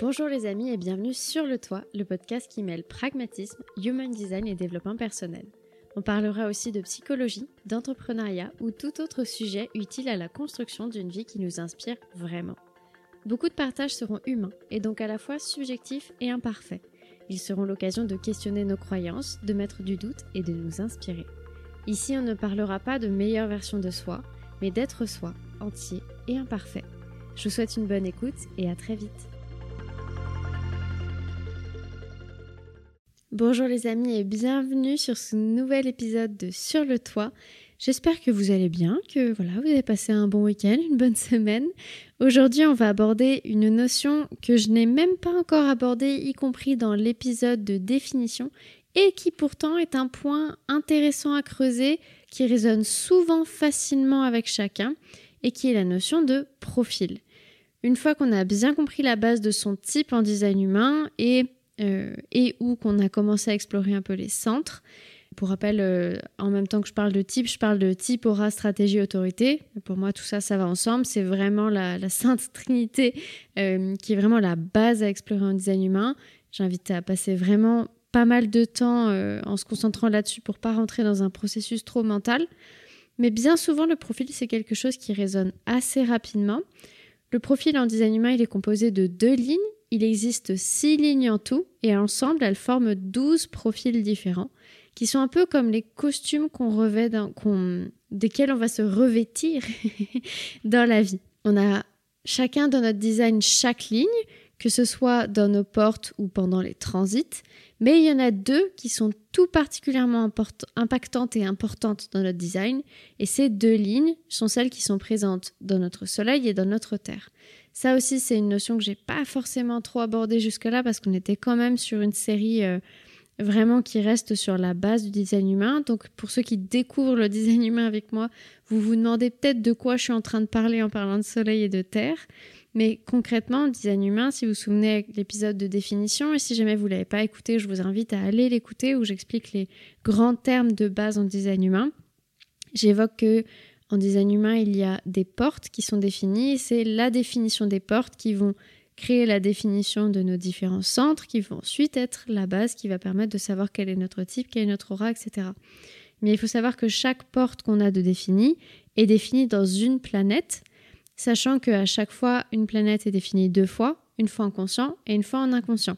Bonjour les amis et bienvenue sur Le Toit, le podcast qui mêle pragmatisme, human design et développement personnel. On parlera aussi de psychologie, d'entrepreneuriat ou tout autre sujet utile à la construction d'une vie qui nous inspire vraiment. Beaucoup de partages seront humains et donc à la fois subjectifs et imparfaits. Ils seront l'occasion de questionner nos croyances, de mettre du doute et de nous inspirer. Ici, on ne parlera pas de meilleure version de soi, mais d'être soi, entier et imparfait. Je vous souhaite une bonne écoute et à très vite. Bonjour les amis et bienvenue sur ce nouvel épisode de Sur le toit. J'espère que vous allez bien, que voilà, vous avez passé un bon week-end, une bonne semaine. Aujourd'hui, on va aborder une notion que je n'ai même pas encore abordée, y compris dans l'épisode de définition, et qui pourtant est un point intéressant à creuser, qui résonne souvent facilement avec chacun, et qui est la notion de profil. Une fois qu'on a bien compris la base de son type en design humain et, euh, et où qu'on a commencé à explorer un peu les centres, pour rappel, euh, en même temps que je parle de type, je parle de type, aura, stratégie, autorité. Pour moi, tout ça, ça va ensemble. C'est vraiment la, sainte trinité euh, qui est vraiment la base à explorer en design humain. J'invite à passer vraiment pas mal de temps en se concentrant là-dessus pour pas rentrer dans un processus trop mental. Mais bien souvent, le profil, c'est quelque chose qui résonne assez rapidement. Le profil en design humain, il est composé de deux lignes. Il existe six lignes en tout et ensemble, elles forment douze profils différents qui sont un peu comme les costumes qu'on revêt, desquels on va se revêtir dans la vie. On a chacun dans notre design chaque ligne, que ce soit dans nos portes ou pendant les transits, mais il y en a deux qui sont tout particulièrement impactantes et importantes dans notre design, et ces deux lignes sont celles qui sont présentes dans notre Soleil et dans notre Terre. Ça aussi, c'est une notion que j'ai pas forcément trop abordée jusque-là parce qu'on était quand même sur une série euh, vraiment qui reste sur la base du design humain. Donc pour ceux qui découvrent le design humain avec moi, vous vous demandez peut-être de quoi je suis en train de parler en parlant de Soleil et de Terre. Mais concrètement, le design humain, si vous vous souvenez l'épisode de définition, et si jamais vous ne l'avez pas écouté, je vous invite à aller l'écouter où j'explique les grands termes de base en design humain. J'évoque que en design humain, il y a des portes qui sont définies, c'est la définition des portes qui vont créer la définition de nos différents centres, qui vont ensuite être la base qui va permettre de savoir quel est notre type, quel est notre aura, etc. Mais il faut savoir que chaque porte qu'on a de définie est définie dans une planète, sachant qu'à chaque fois, une planète est définie deux fois, une fois en conscient et une fois en inconscient.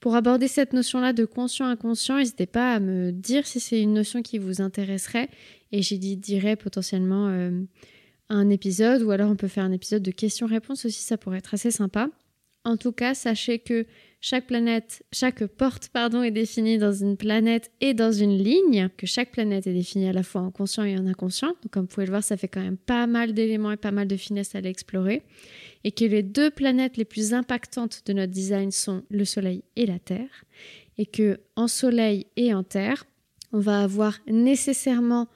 Pour aborder cette notion-là de conscient-inconscient, n'hésitez pas à me dire si c'est une notion qui vous intéresserait et j'y dirais potentiellement euh, un épisode ou alors on peut faire un épisode de questions-réponses aussi, ça pourrait être assez sympa. En tout cas, sachez que chaque planète, chaque porte pardon, est définie dans une planète et dans une ligne, que chaque planète est définie à la fois en conscient et en inconscient. Donc comme vous pouvez le voir, ça fait quand même pas mal d'éléments et pas mal de finesse à l'explorer. Et que les deux planètes les plus impactantes de notre design sont le Soleil et la Terre. Et que en Soleil et en Terre, on va avoir nécessairement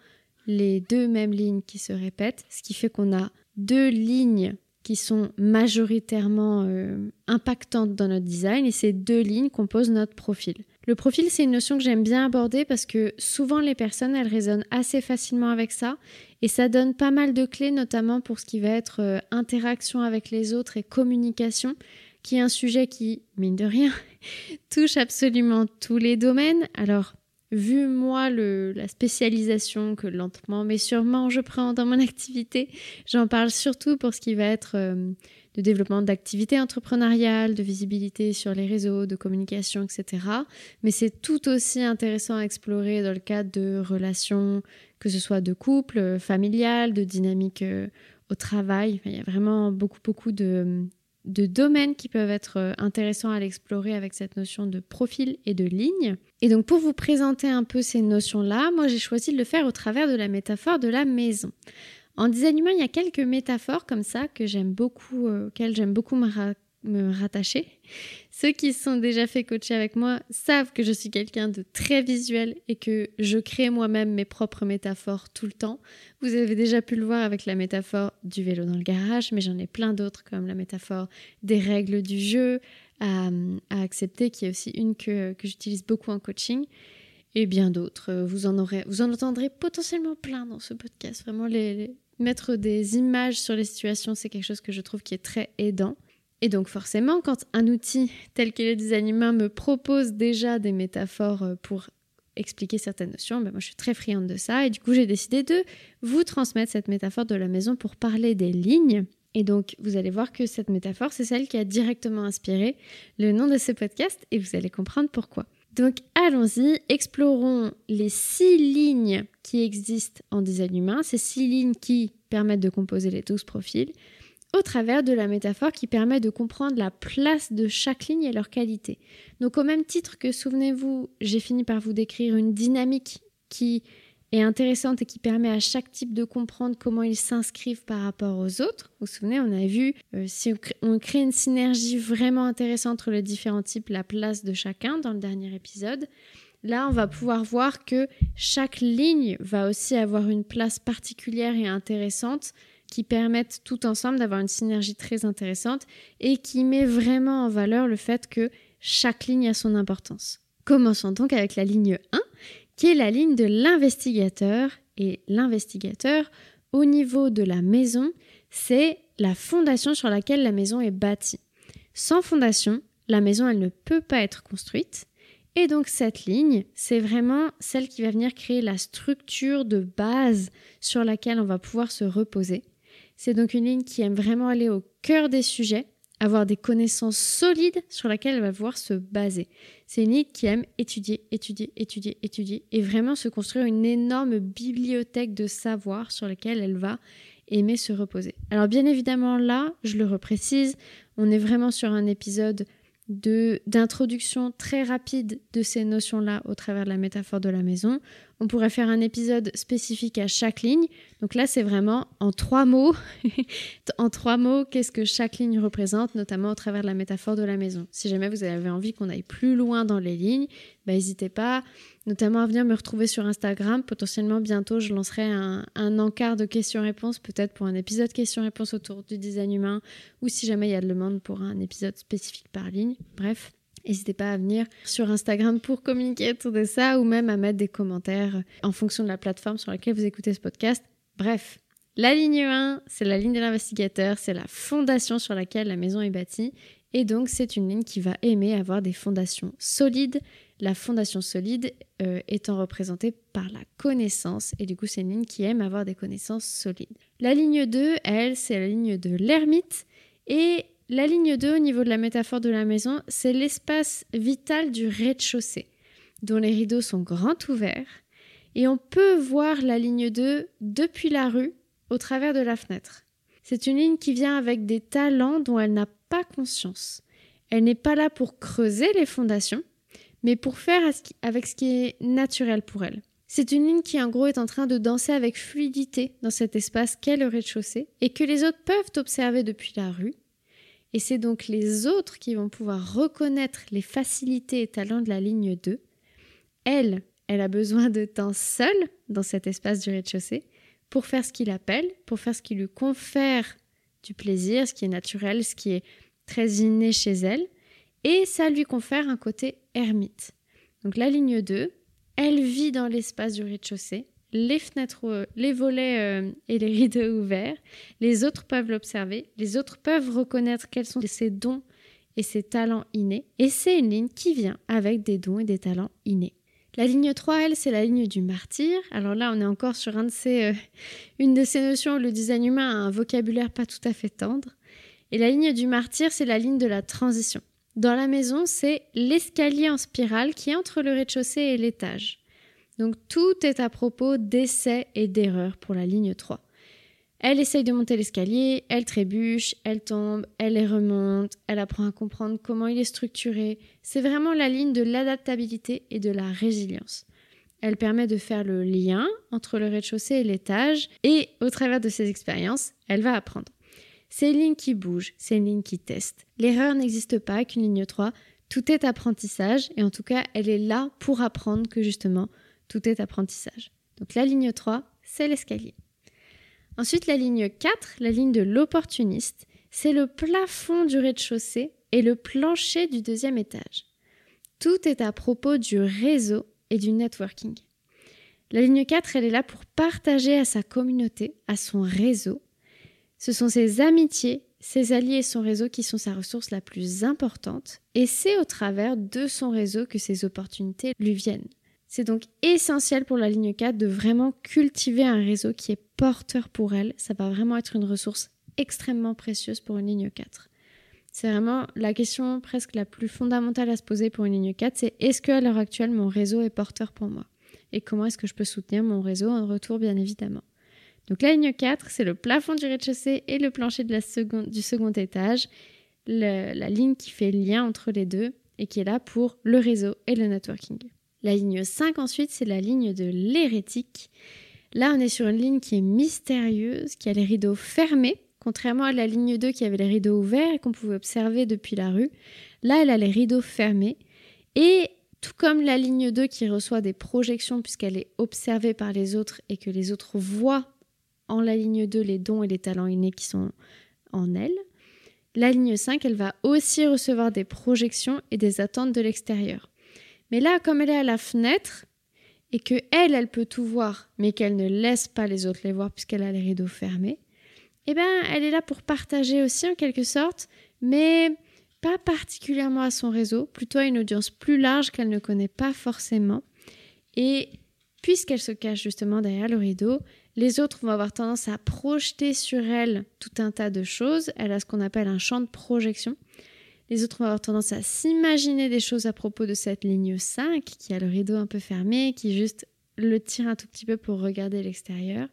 les deux mêmes lignes qui se répètent, ce qui fait qu'on a deux lignes qui sont majoritairement euh, impactantes dans notre design et ces deux lignes composent notre profil. Le profil, c'est une notion que j'aime bien aborder parce que souvent les personnes, elles résonnent assez facilement avec ça et ça donne pas mal de clés, notamment pour ce qui va être euh, interaction avec les autres et communication, qui est un sujet qui, mine de rien, touche absolument tous les domaines. Alors, vu moi la spécialisation que lentement mais sûrement je prends dans mon activité, j'en parle surtout pour ce qui va être euh, de développement d'activités entrepreneuriales, de visibilité sur les réseaux, de communication, etc. Mais c'est tout aussi intéressant à explorer dans le cadre de relations, que ce soit de couple, familial, de dynamique euh, au travail. il y a vraiment beaucoup, beaucoup de, de domaines qui peuvent être euh, intéressants à l'explorer avec cette notion de profil et de ligne. Et donc pour vous présenter un peu ces notions-là, moi j'ai choisi de le faire au travers de la métaphore de la maison. En design humain, il y a quelques métaphores comme ça que j'aime beaucoup, euh, auxquelles j'aime beaucoup me, me rattacher. Ceux qui sont déjà fait coacher avec moi savent que je suis quelqu'un de très visuel et que je crée moi-même mes propres métaphores tout le temps. Vous avez déjà pu le voir avec la métaphore du vélo dans le garage, mais j'en ai plein d'autres comme la métaphore des règles du jeu à, accepter, qui est aussi une que, j'utilise beaucoup en coaching et bien d'autres. Vous en aurez, vous en entendrez potentiellement plein dans ce podcast. Vraiment, les, mettre des images sur les situations, c'est quelque chose que je trouve qui est très aidant. Et donc forcément, quand un outil tel que le design humain me propose déjà des métaphores euh, pour expliquer certaines notions, ben moi je suis très friande de ça et du coup j'ai décidé de vous transmettre cette métaphore de la maison pour parler des lignes. Et donc vous allez voir que cette métaphore, c'est celle qui a directement inspiré le nom de ce podcast et vous allez comprendre pourquoi. Donc allons-y, explorons les six lignes qui existent en design humain, ces six lignes qui permettent de composer les 12 profils au travers de la métaphore qui permet de comprendre la place de chaque ligne et leur qualité. Donc au même titre que, souvenez-vous, j'ai fini par vous décrire une dynamique qui est intéressante et qui permet à chaque type de comprendre comment ils s'inscrivent par rapport aux autres. Vous vous souvenez, on a vu euh, si on crée une synergie vraiment intéressante entre les différents types, la place de chacun dans le dernier épisode. Là, on va pouvoir voir que chaque ligne va aussi avoir une place particulière et intéressante qui permettent tout ensemble d'avoir une synergie très intéressante et qui met vraiment en valeur le fait que chaque ligne a son importance. Commençons donc avec la ligne 1, qui est la ligne de l'investigateur. Et l'investigateur, au niveau de la maison, c'est la fondation sur laquelle la maison est bâtie. Sans fondation, la maison, elle ne peut pas être construite. Et donc cette ligne, c'est vraiment celle qui va venir créer la structure de base sur laquelle on va pouvoir se reposer. C'est donc une ligne qui aime vraiment aller au cœur des sujets, avoir des connaissances solides sur lesquelles elle va pouvoir se baser. C'est une ligne qui aime étudier, étudier, étudier, étudier et vraiment se construire une énorme bibliothèque de savoir sur laquelle elle va aimer se reposer. Alors bien évidemment là, je le reprécise, on est vraiment sur un épisode d'introduction très rapide de ces notions-là au travers de la métaphore de la maison. On pourrait faire un épisode spécifique à chaque ligne. Donc là, c'est vraiment en trois mots. en trois mots, qu'est-ce que chaque ligne représente, notamment au travers de la métaphore de la maison. Si jamais vous avez envie qu'on aille plus loin dans les lignes, bah, n'hésitez pas notamment à venir me retrouver sur Instagram. Potentiellement, bientôt, je lancerai un, encart de questions-réponses, peut-être pour un épisode questions-réponses autour du design humain, ou si jamais il y a de demande pour un épisode spécifique par ligne. Bref, N'hésitez pas à venir sur Instagram pour communiquer autour de ça ou même à mettre des commentaires en fonction de la plateforme sur laquelle vous écoutez ce podcast. Bref, la ligne 1, c'est la ligne de l'investigateur, c'est la fondation sur laquelle la maison est bâtie. Et donc, c'est une ligne qui va aimer avoir des fondations solides la fondation solide euh, étant représentée par la connaissance, et du coup c'est une ligne qui aime avoir des connaissances solides. La ligne 2, elle, c'est la ligne de l'ermite, et la ligne 2 au niveau de la métaphore de la maison, c'est l'espace vital du rez-de-chaussée, dont les rideaux sont grands ouverts, et on peut voir la ligne 2 depuis la rue au travers de la fenêtre. C'est une ligne qui vient avec des talents dont elle n'a pas conscience. Elle n'est pas là pour creuser les fondations, mais pour faire avec ce qui est naturel pour elle. C'est une ligne qui en gros est en train de danser avec fluidité dans cet espace qu'est le rez-de-chaussée et que les autres peuvent observer depuis la rue. Et c'est donc les autres qui vont pouvoir reconnaître les facilités et talents de la ligne 2. Elle, elle a besoin de temps seule dans cet espace du rez-de-chaussée pour faire ce qu'il appelle, pour faire ce qui lui confère du plaisir, ce qui est naturel, ce qui est très inné chez elle et ça lui confère un côté Donc la ligne 2, elle vit dans l'espace du rez-de-chaussée, les fenêtres, euh, les volets euh, et les rideaux ouverts, les autres peuvent l'observer, les autres peuvent reconnaître quels sont ses dons et ses talents innés, et c'est une ligne qui vient avec des dons et des talents innés. La ligne 3, elle, c'est la ligne du martyr. Alors là, on est encore sur un de ces, euh, une de ces notions où le design humain a un vocabulaire pas tout à fait tendre. Et la ligne du martyr, c'est la ligne de la transition. Dans la maison, c'est l'escalier en spirale qui est entre le rez-de-chaussée et l'étage. Donc tout est à propos d'essais et d'erreurs pour la ligne 3. Elle essaye de monter l'escalier, elle trébuche, elle tombe, elle les remonte, elle apprend à comprendre comment il est structuré. C'est vraiment la ligne de l'adaptabilité et de la résilience. Elle permet de faire le lien entre le rez-de-chaussée et l'étage et au travers de ses expériences, elle va apprendre. C'est une ligne qui bouge, c'est une ligne qui teste. L'erreur n'existe pas qu'une ligne 3. Tout est apprentissage et en tout cas, elle est là pour apprendre que justement, tout est apprentissage. Donc la ligne 3, c'est l'escalier. Ensuite, la ligne 4, la ligne de l'opportuniste, c'est le plafond du rez-de-chaussée et le plancher du deuxième étage. Tout est à propos du réseau et du networking. La ligne 4, elle est là pour partager à sa communauté, à son réseau, ce sont ses amitiés ses alliés et son réseau qui sont sa ressource la plus importante, et c'est au travers de son réseau que ces opportunités lui viennent. C'est donc essentiel pour la ligne 4 de vraiment cultiver un réseau qui est porteur pour elle. Ça va vraiment être une ressource extrêmement précieuse pour une ligne 4. C'est vraiment la question presque la plus fondamentale à se poser pour une ligne 4, c'est est-ce qu'à l'heure actuelle mon réseau est porteur pour moi? Et comment est-ce que je peux soutenir mon réseau en retour bien évidemment? Donc la ligne 4, c'est le plafond du rez-de-chaussée et le plancher du second étage, la ligne qui fait lien entre les deux et qui est là pour le réseau et le networking. La ligne 5 ensuite, c'est la ligne de l'hérétique. Là, on est sur une ligne qui est mystérieuse, qui a les rideaux fermés, contrairement à la ligne 2 qui avait les rideaux ouverts et qu'on pouvait observer depuis la rue. Là, elle a les rideaux fermés. Et tout comme la ligne 2 qui reçoit des projections puisqu'elle est observée par les autres et que les autres voient en la ligne 2 les dons et les talents innés qui sont en elle. La ligne 5, elle va aussi recevoir des projections et des attentes de l'extérieur. Mais là, comme elle est à la fenêtre et que elle, elle peut tout voir, mais qu'elle ne laisse pas les autres les voir puisqu'elle a les rideaux fermés, eh bien, elle est là pour partager aussi en quelque sorte, mais pas particulièrement à son réseau, plutôt à une audience plus large qu'elle ne connaît pas forcément. Et puisqu'elle se cache justement derrière le rideau, les autres vont avoir tendance à projeter sur elle tout un tas de choses. Elle a ce qu'on appelle un champ de projection. Les autres vont avoir tendance à s'imaginer des choses à propos de cette ligne 5 qui a le rideau un peu fermé, qui juste le tire un tout petit peu pour regarder l'extérieur.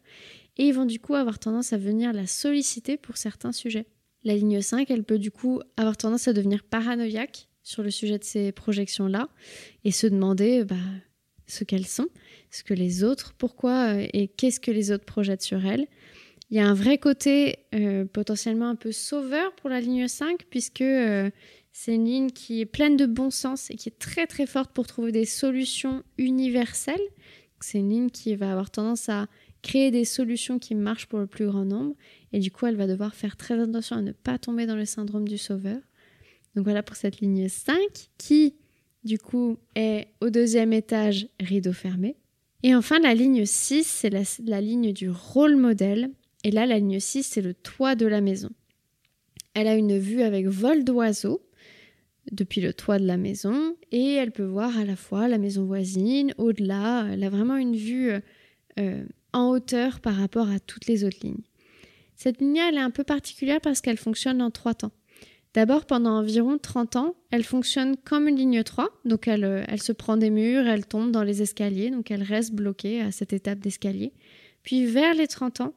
Et ils vont du coup avoir tendance à venir la solliciter pour certains sujets. La ligne 5, elle peut du coup avoir tendance à devenir paranoïaque sur le sujet de ces projections-là et se demander bah, ce qu'elles sont, ce que les autres, pourquoi euh, et qu'est-ce que les autres projettent sur elles. Il y a un vrai côté euh, potentiellement un peu sauveur pour la ligne 5, puisque euh, c'est une ligne qui est pleine de bon sens et qui est très très forte pour trouver des solutions universelles. C'est une ligne qui va avoir tendance à créer des solutions qui marchent pour le plus grand nombre, et du coup elle va devoir faire très attention à ne pas tomber dans le syndrome du sauveur. Donc voilà pour cette ligne 5 qui du coup, est au deuxième étage, rideau fermé. Et enfin, la ligne 6, c'est la, ligne du rôle modèle. Et là, la ligne 6, c'est le toit de la maison. Elle a une vue avec vol d'oiseau depuis le toit de la maison et elle peut voir à la fois la maison voisine, au-delà. Elle a vraiment une vue euh, en hauteur par rapport à toutes les autres lignes. Cette ligne, elle est un peu particulière parce qu'elle fonctionne en trois temps. D'abord, pendant environ 30 ans, elle fonctionne comme une ligne 3, donc elle, euh, elle, se prend des murs, elle tombe dans les escaliers, donc elle reste bloquée à cette étape d'escalier. Puis vers les 30 ans,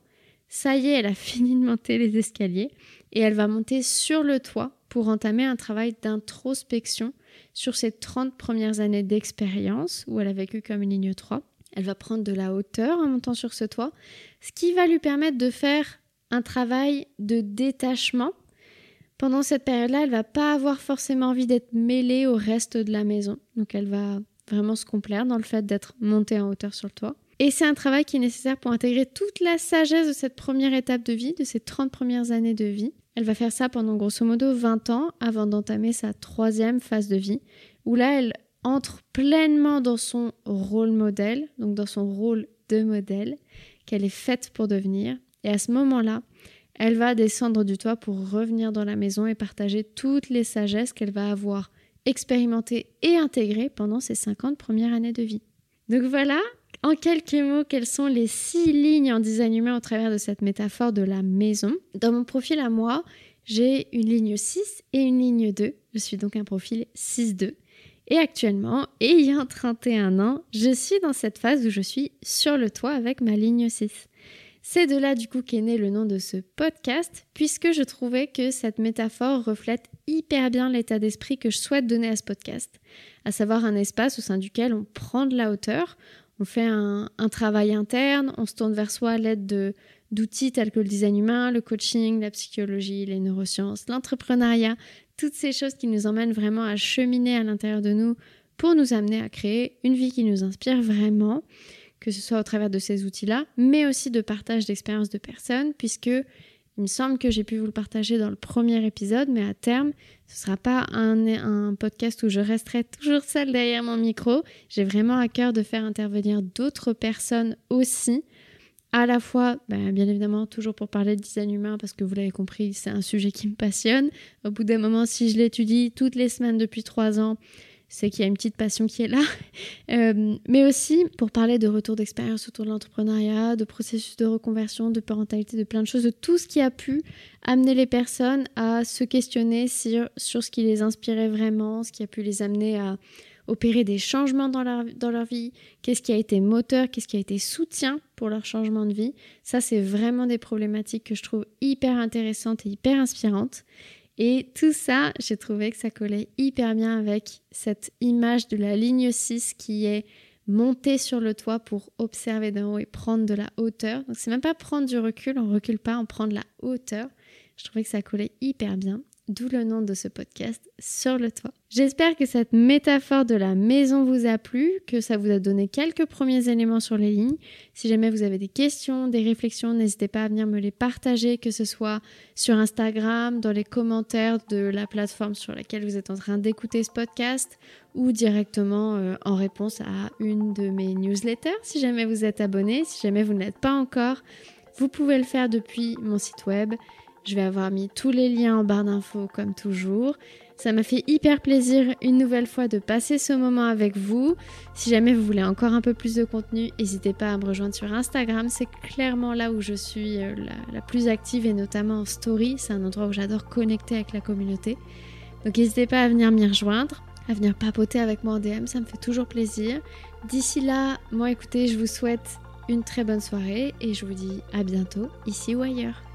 ça y est, elle a fini de monter les escaliers et elle va monter sur le toit pour entamer un travail d'introspection sur ses 30 premières années d'expérience où elle a vécu comme une ligne 3. Elle va prendre de la hauteur en montant sur ce toit, ce qui va lui permettre de faire un travail de détachement pendant cette période-là, elle va pas avoir forcément envie d'être mêlée au reste de la maison. Donc elle va vraiment se complaire dans le fait d'être montée en hauteur sur le toit. Et c'est un travail qui est nécessaire pour intégrer toute la sagesse de cette première étape de vie, de ces 30 premières années de vie. Elle va faire ça pendant grosso modo 20 ans avant d'entamer sa troisième phase de vie, où là, elle entre pleinement dans son rôle modèle, donc dans son rôle de modèle, qu'elle est faite pour devenir. Et à ce moment-là, elle va descendre du toit pour revenir dans la maison et partager toutes les sagesses qu'elle va avoir expérimentées et intégrées pendant ses 50 premières années de vie. Donc voilà, en quelques mots, quelles sont les six lignes en design humain au travers de cette métaphore de la maison. Dans mon profil à moi, j'ai une ligne 6 et une ligne 2. Je suis donc un profil 6-2. Et actuellement, ayant 31 ans, je suis dans cette phase où je suis sur le toit avec ma ligne 6. C'est de là du coup qu'est né le nom de ce podcast, puisque je trouvais que cette métaphore reflète hyper bien l'état d'esprit que je souhaite donner à ce podcast, à savoir un espace au sein duquel on prend de la hauteur, on fait un, travail interne, on se tourne vers soi à l'aide d'outils tels que le design humain, le coaching, la psychologie, les neurosciences, l'entrepreneuriat, toutes ces choses qui nous emmènent vraiment à cheminer à l'intérieur de nous pour nous amener à créer une vie qui nous inspire vraiment que ce soit au travers de ces outils-là, mais aussi de partage d'expériences de personnes, puisque il me semble que j'ai pu vous le partager dans le premier épisode, mais à terme, ce ne sera pas un, podcast où je resterai toujours seule derrière mon micro. J'ai vraiment à cœur de faire intervenir d'autres personnes aussi à la fois, ben, bien évidemment, toujours pour parler de design humain, parce que vous l'avez compris, c'est un sujet qui me passionne. Au bout d'un moment, si je l'étudie toutes les semaines depuis trois ans, c'est qu'il y a une petite passion qui est là. Euh, mais aussi pour parler de retour d'expérience autour de l'entrepreneuriat, de processus de reconversion, de parentalité, de plein de choses, de tout ce qui a pu amener les personnes à se questionner sur, sur ce qui les inspirait vraiment, ce qui a pu les amener à opérer des changements dans leur, dans leur vie, qu'est-ce qui a été moteur, qu'est-ce qui a été soutien pour leur changement de vie. Ça, c'est vraiment des problématiques que je trouve hyper intéressantes et hyper inspirantes. Et tout ça, j'ai trouvé que ça collait hyper bien avec cette image de la ligne 6 qui est montée sur le toit pour observer d'en haut et prendre de la hauteur. Donc c'est même pas prendre du recul, on recule pas, on prend de la hauteur. Je trouvais que ça collait hyper bien d'où le nom de ce podcast, Sur le toit. J'espère que cette métaphore de la maison vous a plu, que ça vous a donné quelques premiers éléments sur les lignes. Si jamais vous avez des questions, des réflexions, n'hésitez pas à venir me les partager, que ce soit sur Instagram, dans les commentaires de la plateforme sur laquelle vous êtes en train d'écouter ce podcast, ou directement euh, en réponse à une de mes newsletters, si jamais vous êtes abonné, si jamais vous ne l'êtes pas encore. Vous pouvez le faire depuis mon site web je vais avoir mis tous les liens en barre d'infos comme toujours. Ça m'a fait hyper plaisir une nouvelle fois de passer ce moment avec vous. Si jamais vous voulez encore un peu plus de contenu, n'hésitez pas à me rejoindre sur Instagram. C'est clairement là où je suis euh, la, plus active et notamment en story. C'est un endroit où j'adore connecter avec la communauté. Donc n'hésitez pas à venir m'y rejoindre, à venir papoter avec moi en DM. Ça me fait toujours plaisir. D'ici là, moi écoutez, je vous souhaite une très bonne soirée et je vous dis à bientôt ici ou ailleurs.